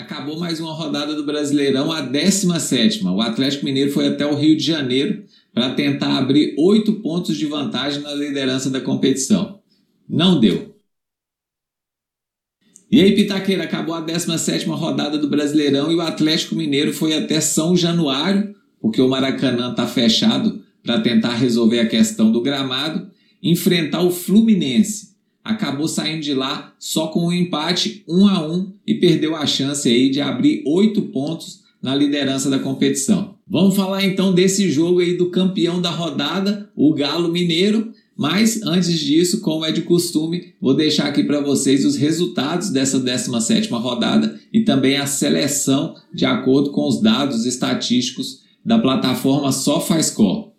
Acabou mais uma rodada do Brasileirão, a 17. O Atlético Mineiro foi até o Rio de Janeiro para tentar abrir oito pontos de vantagem na liderança da competição. Não deu. E aí, Pitaqueira, acabou a 17 rodada do Brasileirão e o Atlético Mineiro foi até São Januário, porque o Maracanã está fechado para tentar resolver a questão do gramado, enfrentar o Fluminense acabou saindo de lá só com um empate 1 a 1 e perdeu a chance aí de abrir oito pontos na liderança da competição. Vamos falar então desse jogo aí do campeão da rodada, o Galo Mineiro. Mas antes disso, como é de costume, vou deixar aqui para vocês os resultados dessa 17ª rodada e também a seleção de acordo com os dados estatísticos da plataforma SofaScore.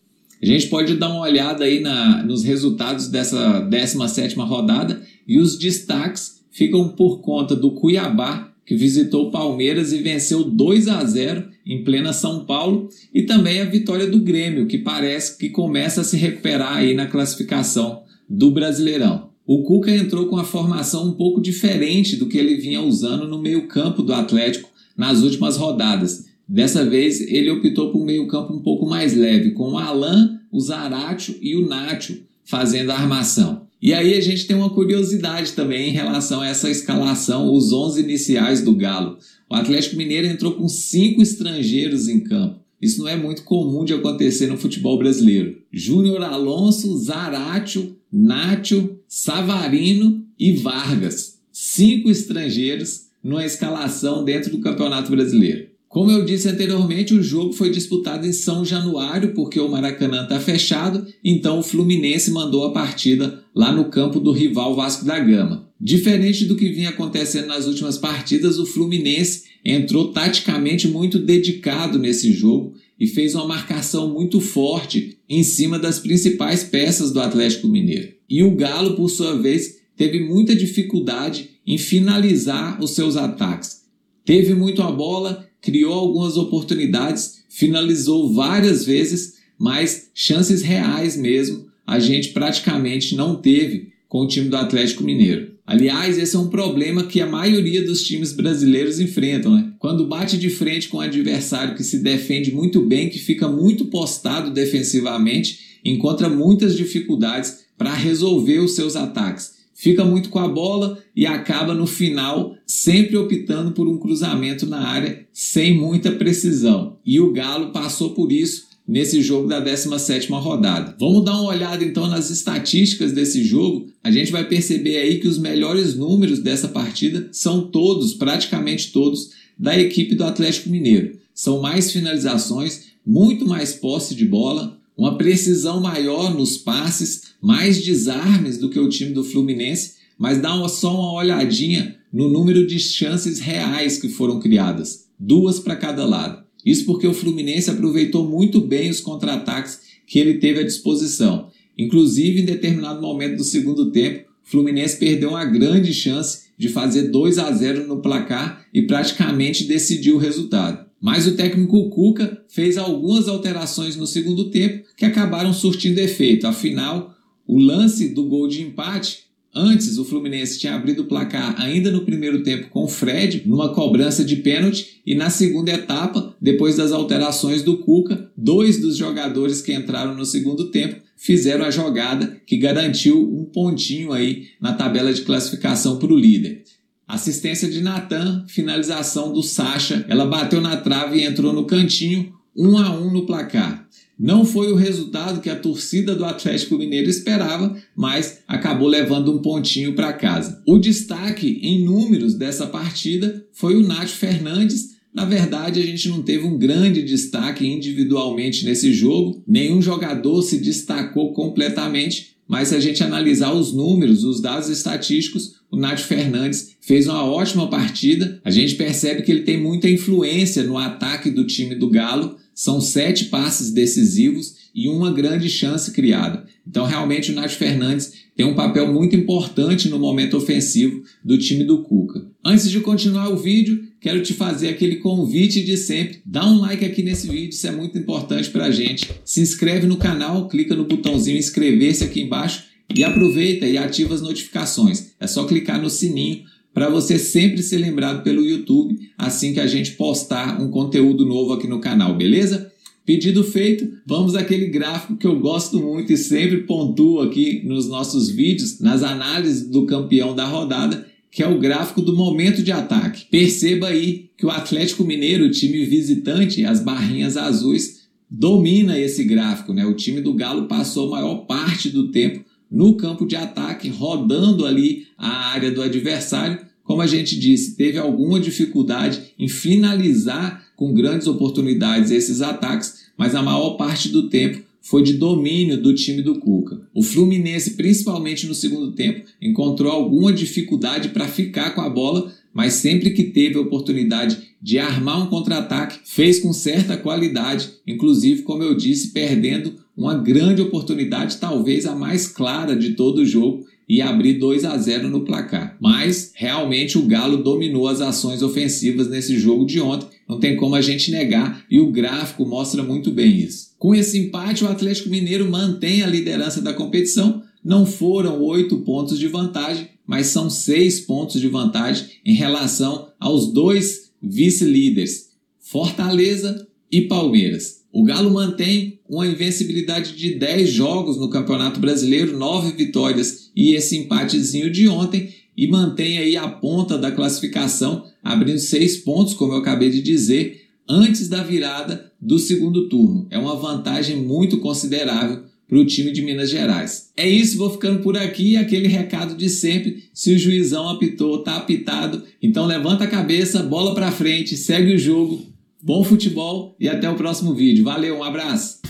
A gente pode dar uma olhada aí na, nos resultados dessa 17 rodada e os destaques ficam por conta do Cuiabá, que visitou o Palmeiras e venceu 2 a 0 em plena São Paulo, e também a vitória do Grêmio, que parece que começa a se recuperar aí na classificação do Brasileirão. O Cuca entrou com a formação um pouco diferente do que ele vinha usando no meio-campo do Atlético nas últimas rodadas. Dessa vez ele optou por um meio-campo um pouco mais leve, com o Alan, o Zaratio e o Nacho fazendo a armação. E aí a gente tem uma curiosidade também em relação a essa escalação, os 11 iniciais do Galo. O Atlético Mineiro entrou com cinco estrangeiros em campo. Isso não é muito comum de acontecer no futebol brasileiro. Júnior Alonso, Zaratio, Nacho, Savarino e Vargas. Cinco estrangeiros numa escalação dentro do Campeonato Brasileiro. Como eu disse anteriormente, o jogo foi disputado em São Januário, porque o Maracanã está fechado, então o Fluminense mandou a partida lá no campo do rival Vasco da Gama. Diferente do que vinha acontecendo nas últimas partidas, o Fluminense entrou taticamente muito dedicado nesse jogo e fez uma marcação muito forte em cima das principais peças do Atlético Mineiro. E o Galo, por sua vez, teve muita dificuldade em finalizar os seus ataques. Teve muito a bola criou algumas oportunidades, finalizou várias vezes, mas chances reais mesmo a gente praticamente não teve com o time do Atlético Mineiro. Aliás, esse é um problema que a maioria dos times brasileiros enfrentam. Né? Quando bate de frente com um adversário que se defende muito bem, que fica muito postado defensivamente, encontra muitas dificuldades para resolver os seus ataques fica muito com a bola e acaba no final sempre optando por um cruzamento na área sem muita precisão. E o Galo passou por isso nesse jogo da 17ª rodada. Vamos dar uma olhada então nas estatísticas desse jogo. A gente vai perceber aí que os melhores números dessa partida são todos, praticamente todos, da equipe do Atlético Mineiro. São mais finalizações, muito mais posse de bola, uma precisão maior nos passes, mais desarmes do que o time do Fluminense, mas dá uma, só uma olhadinha no número de chances reais que foram criadas, duas para cada lado. Isso porque o Fluminense aproveitou muito bem os contra-ataques que ele teve à disposição. Inclusive, em determinado momento do segundo tempo, o Fluminense perdeu uma grande chance de fazer 2 a 0 no placar e praticamente decidiu o resultado. Mas o técnico Cuca fez algumas alterações no segundo tempo que acabaram surtindo efeito. Afinal, o lance do gol de empate, antes o Fluminense tinha abrido o placar ainda no primeiro tempo com o Fred, numa cobrança de pênalti, e na segunda etapa, depois das alterações do Cuca, dois dos jogadores que entraram no segundo tempo fizeram a jogada que garantiu um pontinho aí na tabela de classificação para o líder. Assistência de Natan, finalização do Sacha. Ela bateu na trave e entrou no cantinho, 1 um a 1 um no placar. Não foi o resultado que a torcida do Atlético Mineiro esperava, mas acabou levando um pontinho para casa. O destaque em números dessa partida foi o Nath Fernandes. Na verdade, a gente não teve um grande destaque individualmente nesse jogo, nenhum jogador se destacou completamente, mas se a gente analisar os números, os dados estatísticos, o Nath Fernandes fez uma ótima partida. A gente percebe que ele tem muita influência no ataque do time do Galo. São sete passes decisivos e uma grande chance criada. Então, realmente, o Nath Fernandes tem um papel muito importante no momento ofensivo do time do Cuca. Antes de continuar o vídeo, quero te fazer aquele convite de sempre. Dá um like aqui nesse vídeo, isso é muito importante para a gente. Se inscreve no canal, clica no botãozinho inscrever-se aqui embaixo e aproveita e ativa as notificações. É só clicar no sininho para você sempre ser lembrado pelo YouTube assim que a gente postar um conteúdo novo aqui no canal, beleza? Pedido feito, vamos àquele gráfico que eu gosto muito e sempre pontuo aqui nos nossos vídeos, nas análises do campeão da rodada, que é o gráfico do momento de ataque. Perceba aí que o Atlético Mineiro, o time visitante, as barrinhas azuis, domina esse gráfico, né? O time do Galo passou a maior parte do tempo no campo de ataque, rodando ali a área do adversário. Como a gente disse, teve alguma dificuldade em finalizar com grandes oportunidades esses ataques, mas a maior parte do tempo foi de domínio do time do Cuca. O Fluminense, principalmente no segundo tempo, encontrou alguma dificuldade para ficar com a bola, mas sempre que teve a oportunidade de armar um contra-ataque, fez com certa qualidade, inclusive, como eu disse, perdendo uma grande oportunidade, talvez a mais clara de todo o jogo, e abrir 2 a 0 no placar. Mas realmente o Galo dominou as ações ofensivas nesse jogo de ontem, não tem como a gente negar, e o gráfico mostra muito bem isso. Com esse empate, o Atlético Mineiro mantém a liderança da competição. Não foram oito pontos de vantagem, mas são seis pontos de vantagem em relação aos dois vice-líderes, Fortaleza e Palmeiras. O Galo mantém uma invencibilidade de 10 jogos no Campeonato Brasileiro, 9 vitórias e esse empatezinho de ontem, e mantém aí a ponta da classificação, abrindo 6 pontos, como eu acabei de dizer, antes da virada do segundo turno. É uma vantagem muito considerável para o time de Minas Gerais. É isso, vou ficando por aqui. Aquele recado de sempre: se o juizão apitou, tá apitado. Então levanta a cabeça, bola para frente, segue o jogo Bom futebol e até o próximo vídeo. Valeu, um abraço!